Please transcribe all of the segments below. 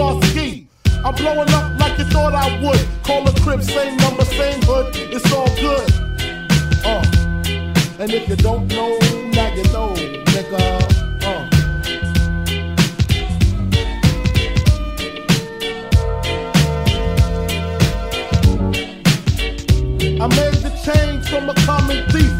Starski. I'm blowing up like you thought I would. Call a crib, same number, same hood. It's all good. Uh. And if you don't know, now you know, nigga. Uh. I made the change from a common thief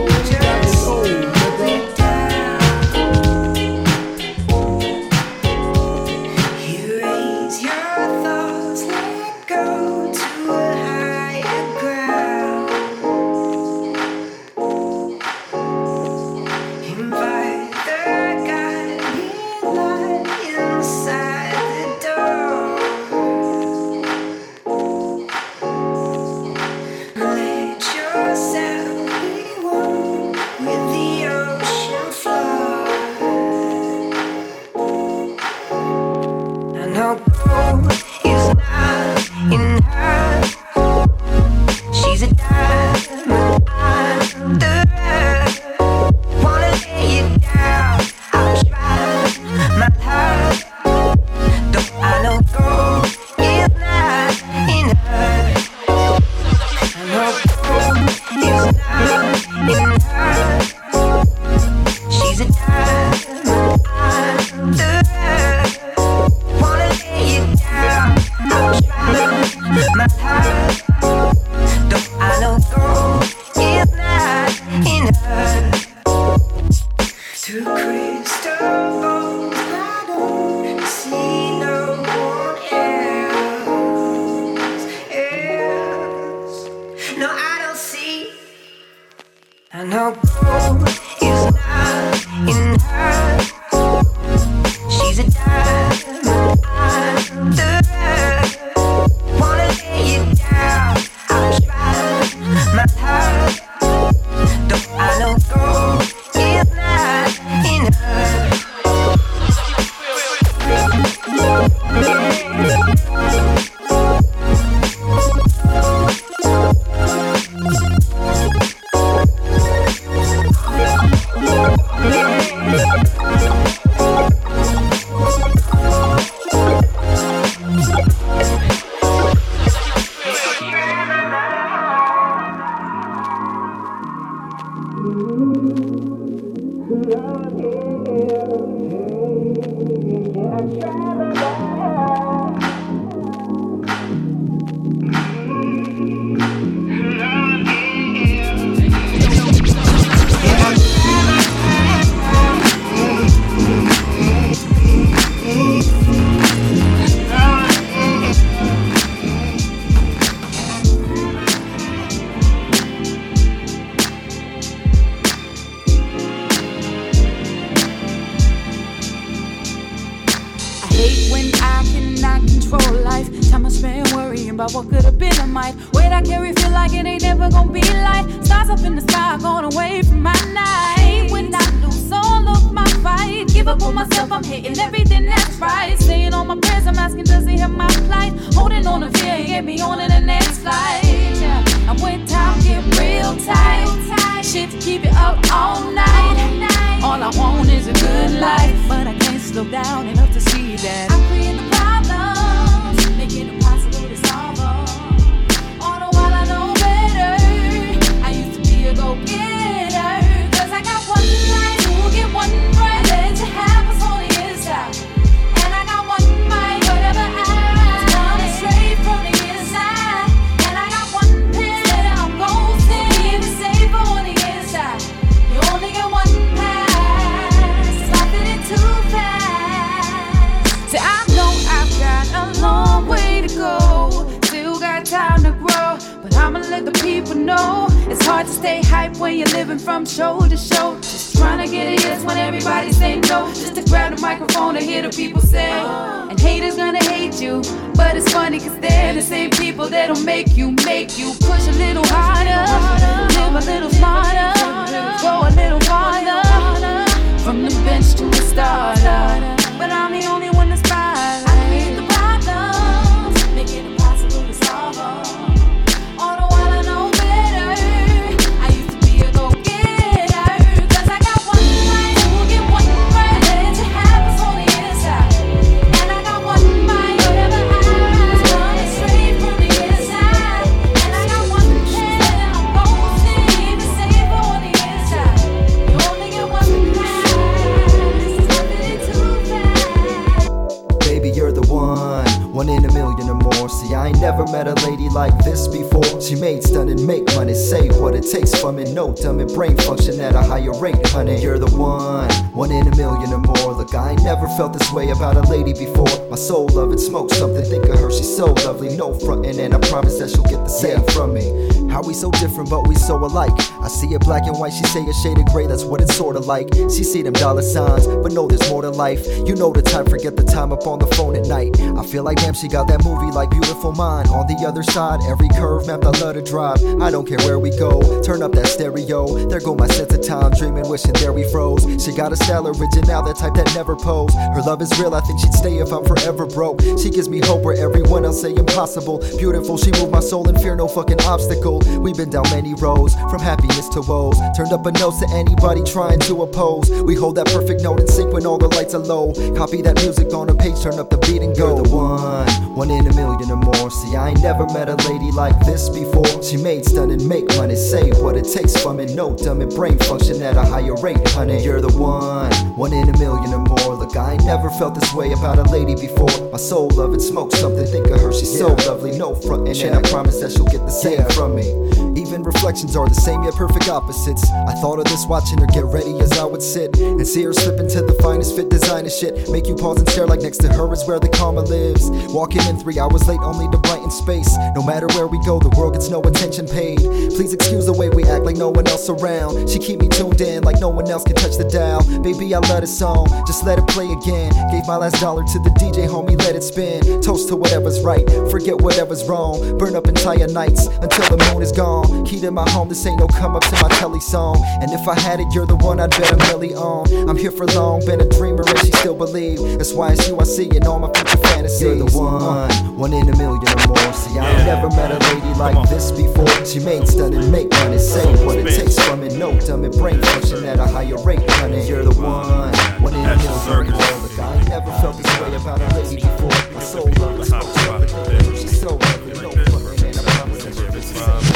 and white, she say a shade of gray, that's what it's sorta like. She see them dollar signs, but know there's more to life. You know the time, forget the time up on the phone at night. I feel like damn, she got that movie like Beautiful Mind. On the other side, every curve mapped, I love to drive. I don't care where we go, turn up that stereo. There go my sense of time, dreaming, wishing there we froze. She got a style original, that type that never pose. Her love is real, I think she'd stay if I'm forever broke. She gives me hope where everyone else say impossible. Beautiful, she moved my soul and fear no fucking obstacle. We've been down many roads, from happiness to woes. Turned up a nose to anybody trying to oppose. We hold that perfect note in sync when all the lights are low. Copy that music on a page, turn up the beat and go. You're the one, one in a million or more. See, I ain't never met a lady like this before. She made stunning, make money, say what it takes from it. No dumb and brain function at a higher rate, honey. You're the one, one in a million or more. Look, I ain't never felt this way about a lady before. My soul love it, smoke something, think of her, she's so lovely. No frontin', and I promise that she'll get the same from me. Even reflections are the same yet perfect opposites. I thought of this watching her get ready as I would sit and see her slip into the finest fit designer shit. Make you pause and stare like next to her is where the karma lives. Walking in three hours late only to brighten space. No matter where we go, the world gets no attention paid. Please excuse the way we act like no one else around. She keep me tuned in like no one else can touch the dial. Baby, I love this song, just let it play again. Gave my last dollar to the DJ, homie, let it spin. Toast to whatever's right, forget whatever's wrong. Burn up entire nights until the moon is gone. Key to my home, this ain't no come up to my telly song. And if I had it, you're the one I'd bet a milli on. I'm here for long, been a dreamer and she still believe. That's why it's you I see in all my future fantasies. You're the one, one in a million or more. See, I ain't never met a lady like this before. She made stunning, make money, say what it takes from it. No dumb and brain function at a higher rate, honey. You're the one, one in a million or more. Look, I ain't never felt this way about a lady before. My soul love is so lovely, she's so lovely. No fucking and I promise that she'll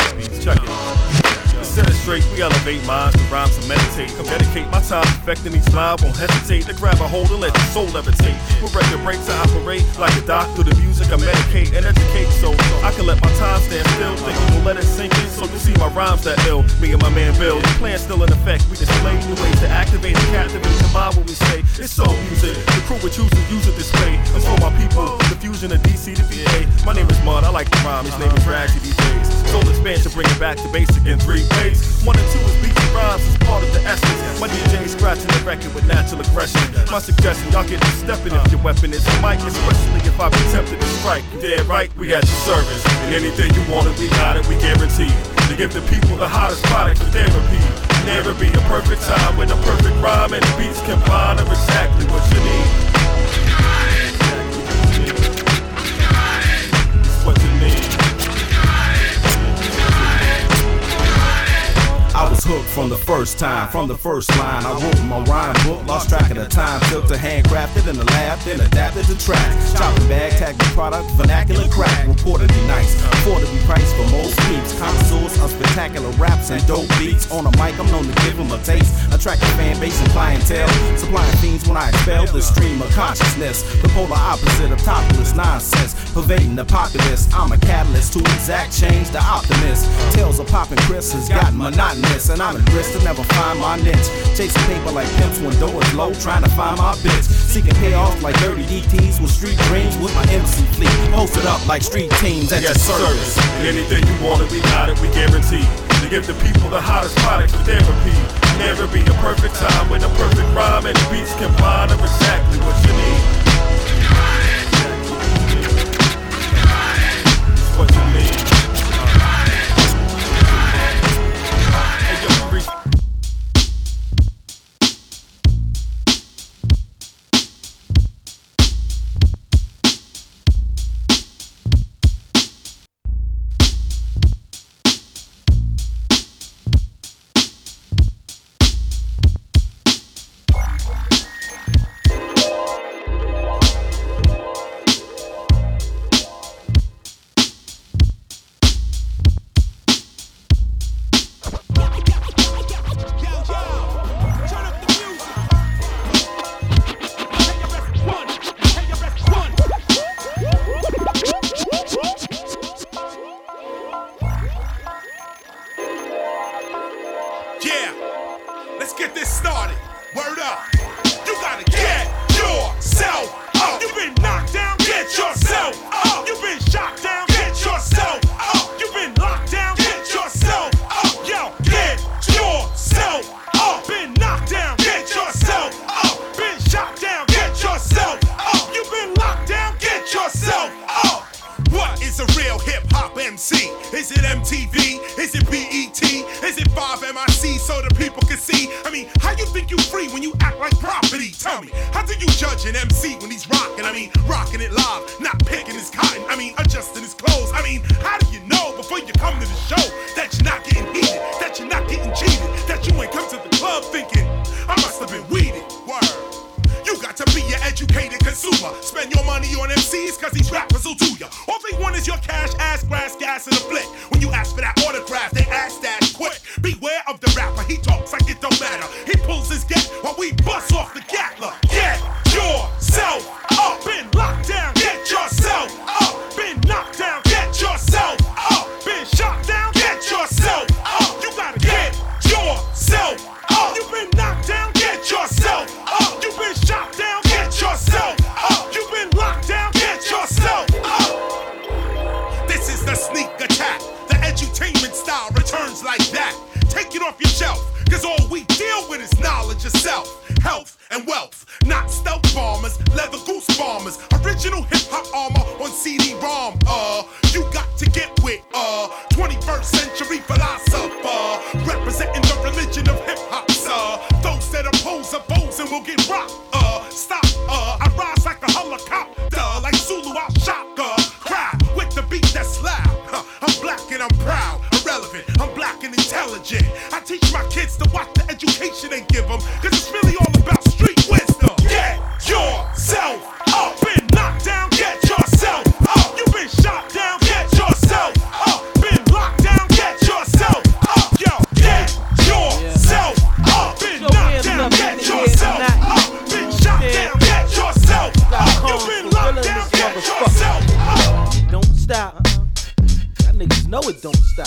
we elevate minds to rhymes and meditate. Come dedicate my time affecting each line, won't hesitate to grab a hold and let your soul levitate. With record breaks, I operate like a doctor. the music. I medicate and educate so I can let my time stand still. Think will let it sink in so you see my rhymes that ill. Me and my man Bill, the plan still in effect. We display new ways to activate and captivate the mind when we say it's so music. The crew would choose to use it display. That's for my people, the fusion of DC to VA. My name is Mud, I like to rhyme. His name is Ragsy DJs. Soul expansion, bring it back to basic in three ways. One and two is beats and rhymes is part of the essence. My DJ scratching the record with natural aggression. My suggestion, y'all get to stepping if your weapon is a mic, especially if I've been tempted to strike. Dead right, we at your service. And anything you want, we got it, we guarantee. To give the people the hottest product for therapy. Never be a perfect time with a perfect rhyme and the beats combine of exactly what you need. Was hooked from the first time, from the first line. I wrote my rhyme book, lost track of the time. Took to handcrafted in the lab, then adapted to track. Chopping bag, tag the product, vernacular crack. Reportedly nice, affordably priced for most peeps. Connoisseurs of spectacular raps and dope beats. On a mic, I'm known to give them a taste. Attracting fan base and clientele. Supplying fiends when I expel the stream of consciousness. The polar opposite of topless nonsense. Pervading the populace. I'm a catalyst to exact change the optimist. Tales of popping Chris has gotten monotonous. And I'm a grist to never find my niche. Chasing paper like pimps when doors low. Trying to find my bitch. Seeking payoffs like dirty DTs with street dreams with my MC fleet. Posted up like street teams at yes, your service. Anything you want, it, we got it, we guarantee. To give the people the hottest products for therapy. Never be a perfect time with a perfect rhyme and the beats combine of exactly what you need. Yeah, let's get this started. Word up. You gotta get yourself up. You've been knocked down, get yourself up. You've been shot down, get yourself think you free when you act like property? Tell me, how do you judge an MC when he's rocking? I mean, rocking it live, not picking his cotton. I mean, adjusting his clothes. I mean, how do you know before you come to the show that you're not getting heated, that you're not getting cheated, that you ain't come to the club thinking, I must have been weeded? Word. You got to be an educated consumer. Spend your money on MCs cause these rappers will do ya. All they want is your cash, ass, grass, gas, and a flick. It don't stop.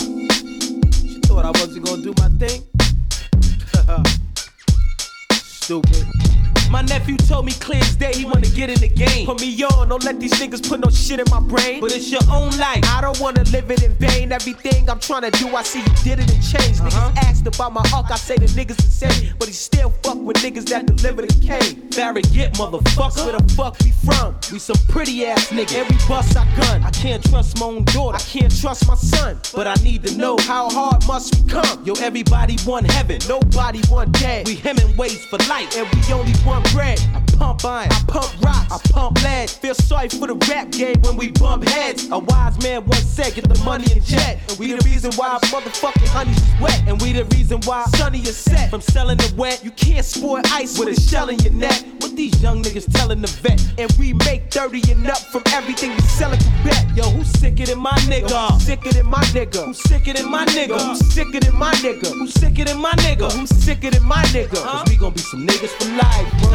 Told me clear as day he wanna get in the game. Put me on, don't let these niggas put no shit in my brain. But it's your own life. I don't wanna live it in vain. Everything I'm trying to do, I see you did it and changed. Niggas uh-huh. asked about my arc, I say the niggas insane. But he still fuck with niggas that deliver the cane. Barrett get motherfucker. Where the fuck we from? We some pretty ass niggas. every bus I gun. I can't trust my own daughter. I can't trust my son. But I need to know how hard must we come? Yo, everybody want heaven. Nobody want dead. We Hemingways for life. And we only want bread. I pump iron, I pump rocks, I pump lead. Feel sorry for the rap game when we bump heads. A wise man once said, get the money in jet. And we the reason why motherfucking honey's wet. And we the reason why sunny is set from selling the wet. You can't spoil ice with a shell in your neck. What these young niggas telling the vet? And we make 30 and up from everything we sell at Quebec. Yo, who's sicker than my nigga? Who's sicker than my nigga? Who's sicker than my nigga? Who's sicker than my nigga? Who's sicker than my nigga? Who's sicker than my nigga? Cause we gon' be some niggas for life, bro.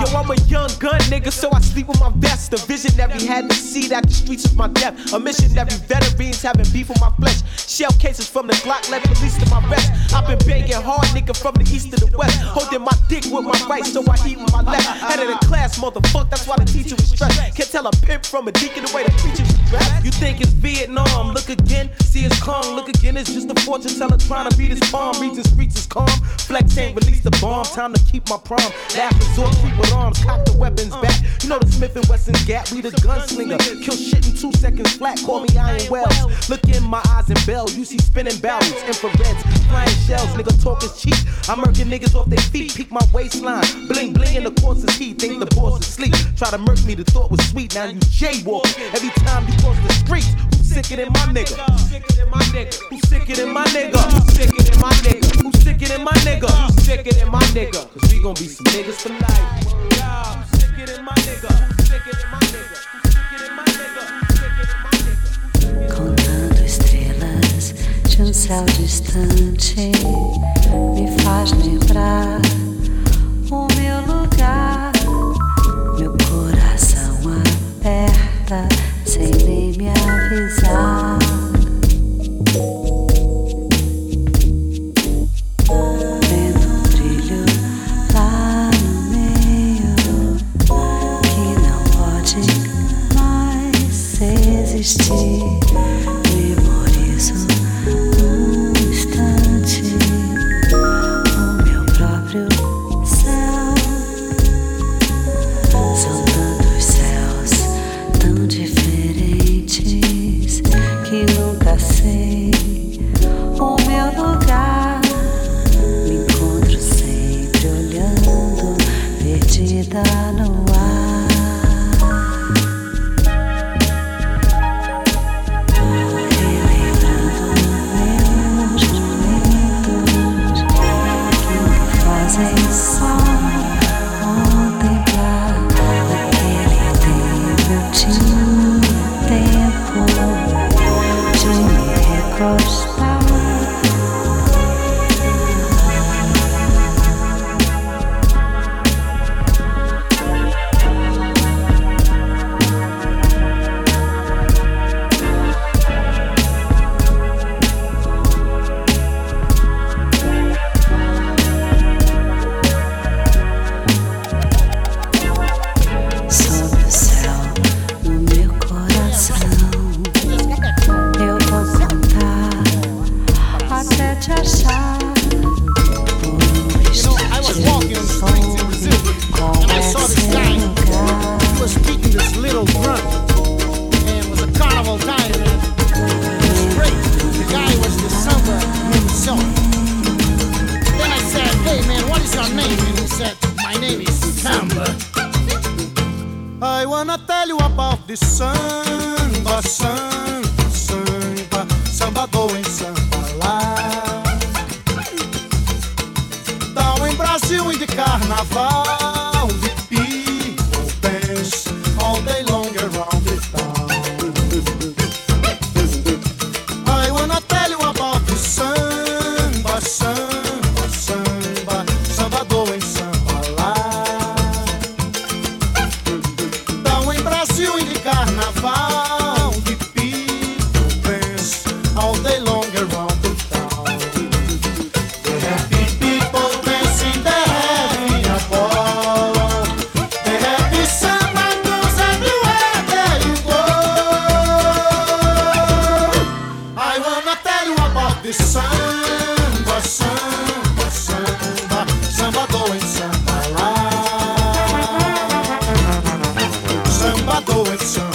Yo, I'm a young gun nigga, so I sleep with my vest. A visionary had to see that the streets is my death. A mission missionary veterans having beef with my flesh. Shell cases from the Glock led police to my vest. I've been banging hard, nigga, from the east to the west. Holding my dick with my right, so I eat with my left. Head of the class, motherfucker, that's why the teacher was stressed. Can't tell a pimp from a deacon the way the preacher's dressed. You think it's Vietnam? Look again, see it's calm. Look again, it's just a fortune teller trying to beat his palm. Region streets is calm. Flex ain't release the bomb. Time to keep my prom. Last resort, keep it with arms, cock the weapons back. You know the Smith and Wesson's gap. We the gunslinger. Kill shit in two seconds flat. Call me Iron Wells. Look in my eyes and bell. You see spinning barrels, infrareds, flying shells. Nigga talk is cheap. I'm murking niggas off their feet. Peek my waistline. Bling bling in the course is heat. Think the boss is sleep. Try to murk me. The thought was sweet. Now you jaywalking. Every time you cross the streets. Who's sicker than my nigga? Who's sicker than my nigga? Who's sicker than my nigga? Who's sicker than my nigga? Who's sicker than my nigga? Who's sicker than my nigga? Cause we gon' be some niggas for life. Contando estrelas de um céu distante me faz lembrar o meu lugar. You about this samba, Going samba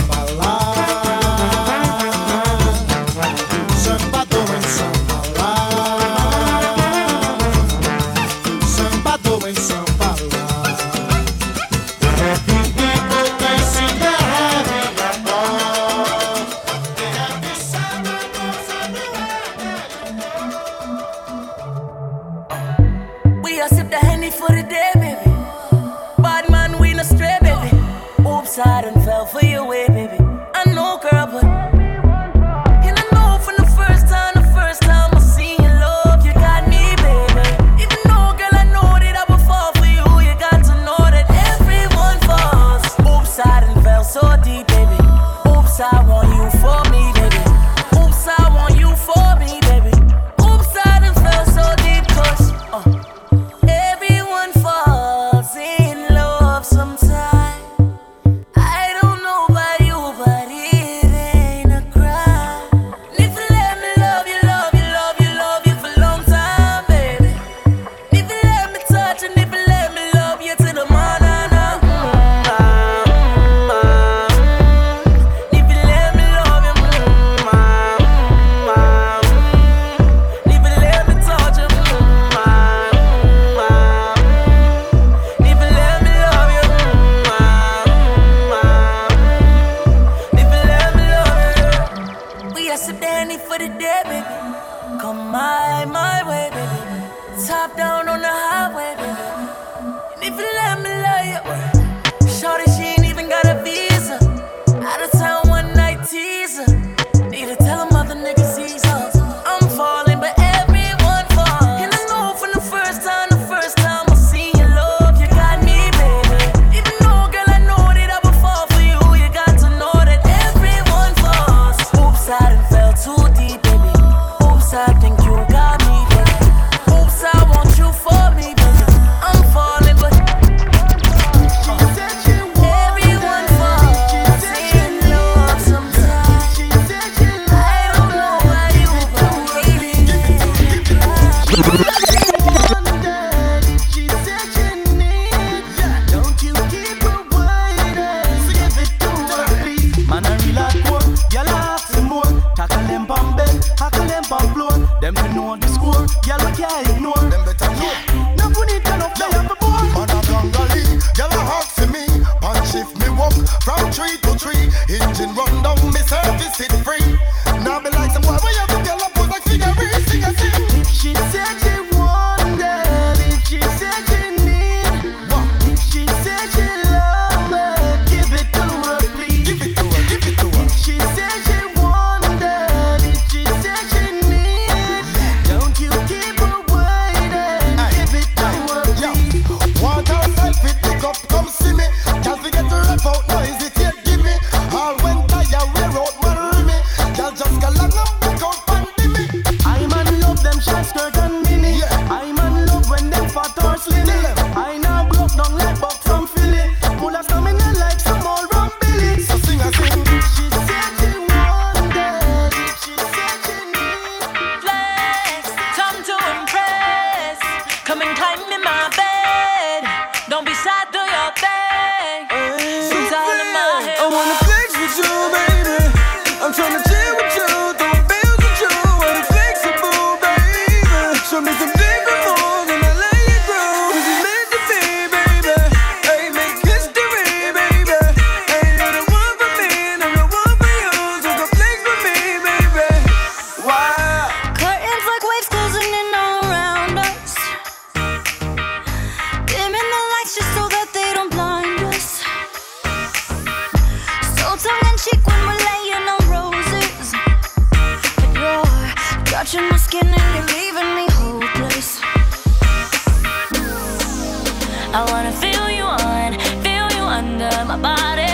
feel you on, feel you under my body.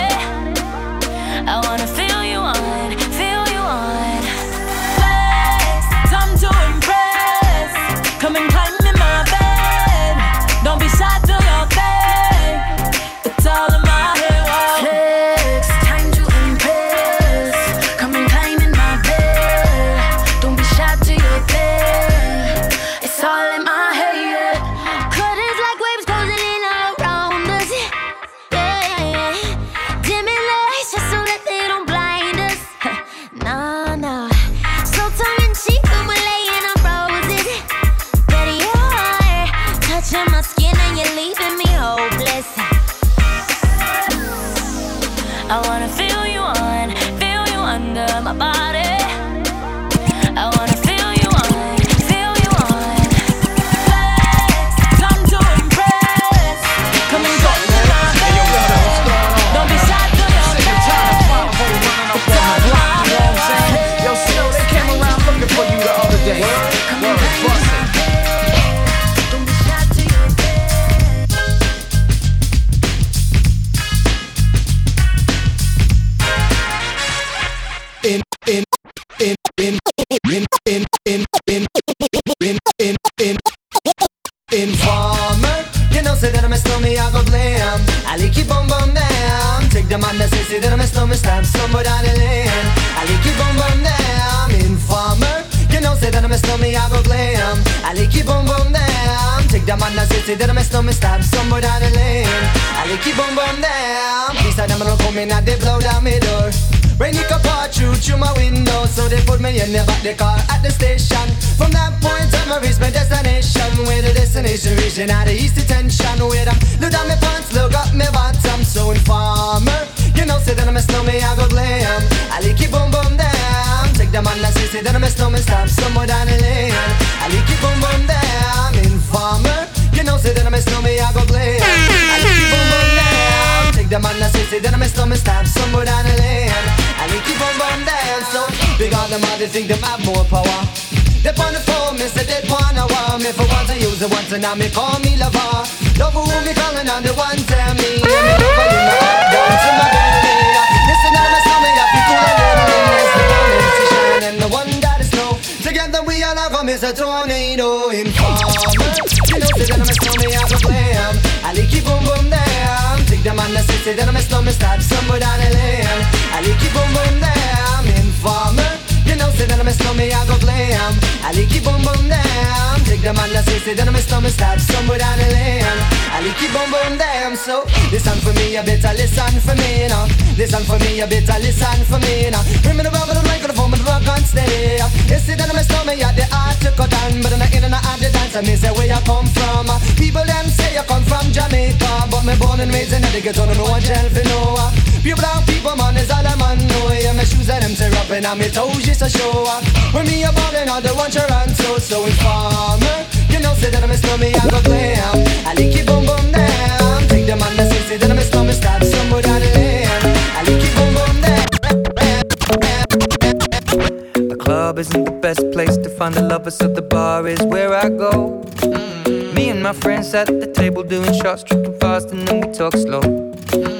I wanna feel. They put the back the car at the station. From that point on I reach my destination. Where the destination region at the east detention Where them look down my pants, look up my bottom. So informer, you know say that I'm a snowman, I go glam. I like it boom boom down Take the man that say say that I'm a snowman, stop somewhere down the lane. I like it boom boom down Informer, you know say that I'm a snowman, I go glam. I like it boom boom down Take the man that say say that I'm a snowman, stop somewhere down the lane On them they think them have more power. They on the phone, me say they want me. For once I use it once and now me call me lover. Love who me calling on the one tell me. Me you my Listen to I the to the one that is snow Together we come is a tornado Informer You know say that I'm a snowman, I go glam. I like keep boom boom down Take the man that say say that I'm a snowman, stop somewhere down the lane I like keep boom boom You a snowman, I go glam. I keep boom boom down Take the man that say say that I'm a snowman, stop somewhere down the lane I keep boom boom down So listen for me, you better listen for me now Listen for me, you better listen for me now Bring me the rubber, the microphone, but the rock on steady see that I'm a snowman, yeah, the art to cut down But I'm not in and out the dance, I say where you come from. People them say you come from Jamaica But me born and raised in the ghetto, no one tell for no Pure brown people, man, is all I'm on Yeah, my shoes and them tear up and I'm toes just to show When me a ballin', all the one Toronto So informer, you know say that I'm a snowman, I go glam. I like it boom boom down Take the man that say, say that I'm a snowman, stop somewhere down the lane I like it boom boom down The club isn't the best place to find the lovers, so the bar is where I go. Mm. Me and my friends at the table doing shots, tripping fast, and then we talk slow. And you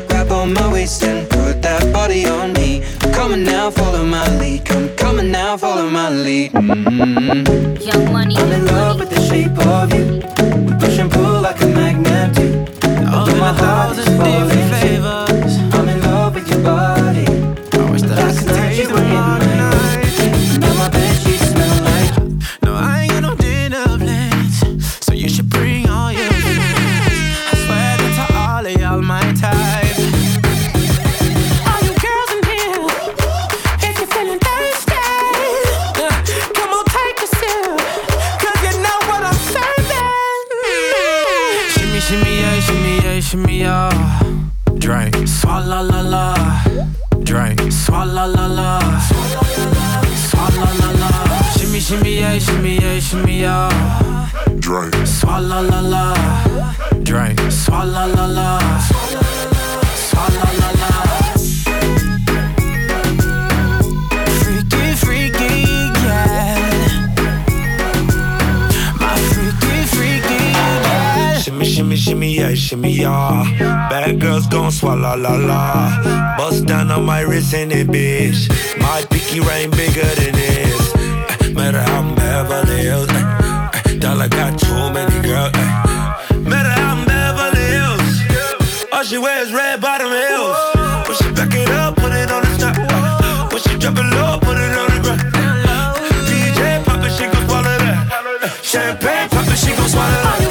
Grab on my waist and put that body on me. Come on now, follow my lead. Come, on now, follow my lead. mm Young money. I'm in love with the shape of you. Gon' swallow la la. Bust down on my wrist in it, bitch. My pinky ring bigger than this. Eh, Matter how I'm Beverly Hills. eh, eh, Dollar got too many girls. Matter how I'm Beverly Hills. All she wears red bottom heels. When she back it up, put it on the top. When she drop it low, put it on the ground. DJ pop it, she gon' swallow that. Champagne pop it, she gon' swallow that.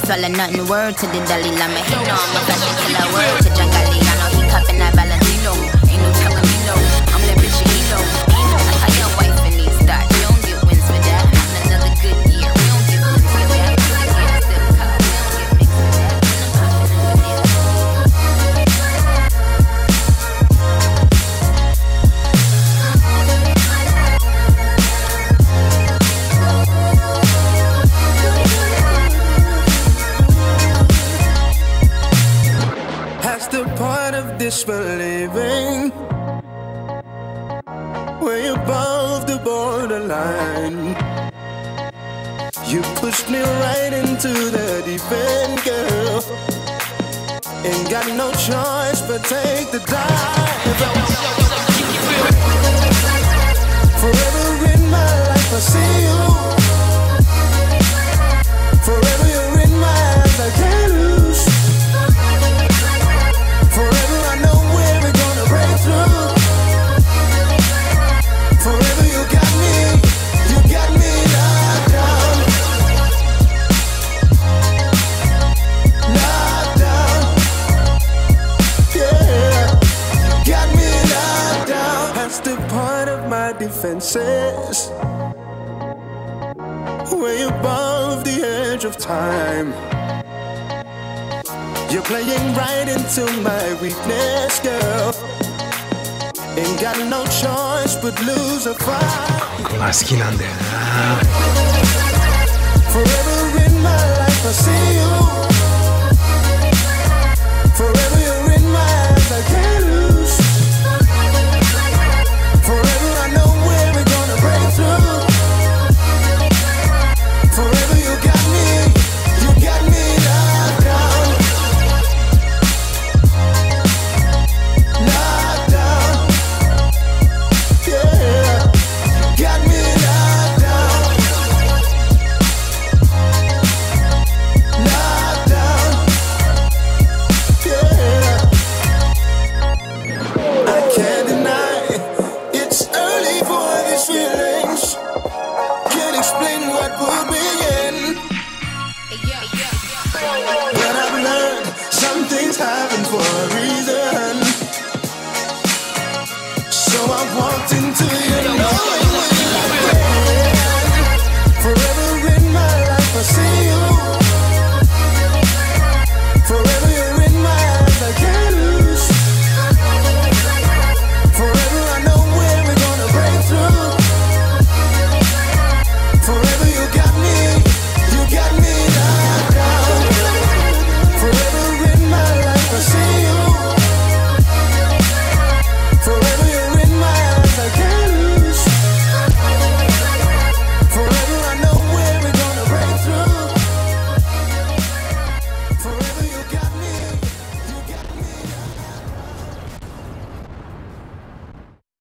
No swallow nothing. Word to the Dalai Lama. He know I'm a fashion killer. Word to Jangali. I know he cuffing that Valentino. Pushed me right into the deep end, girl. Ain't got no choice but take the dive. Forever in my life, I see you. to my weakness, girl. Ain't got no choice but lose a fight. Forever in my life, I see you.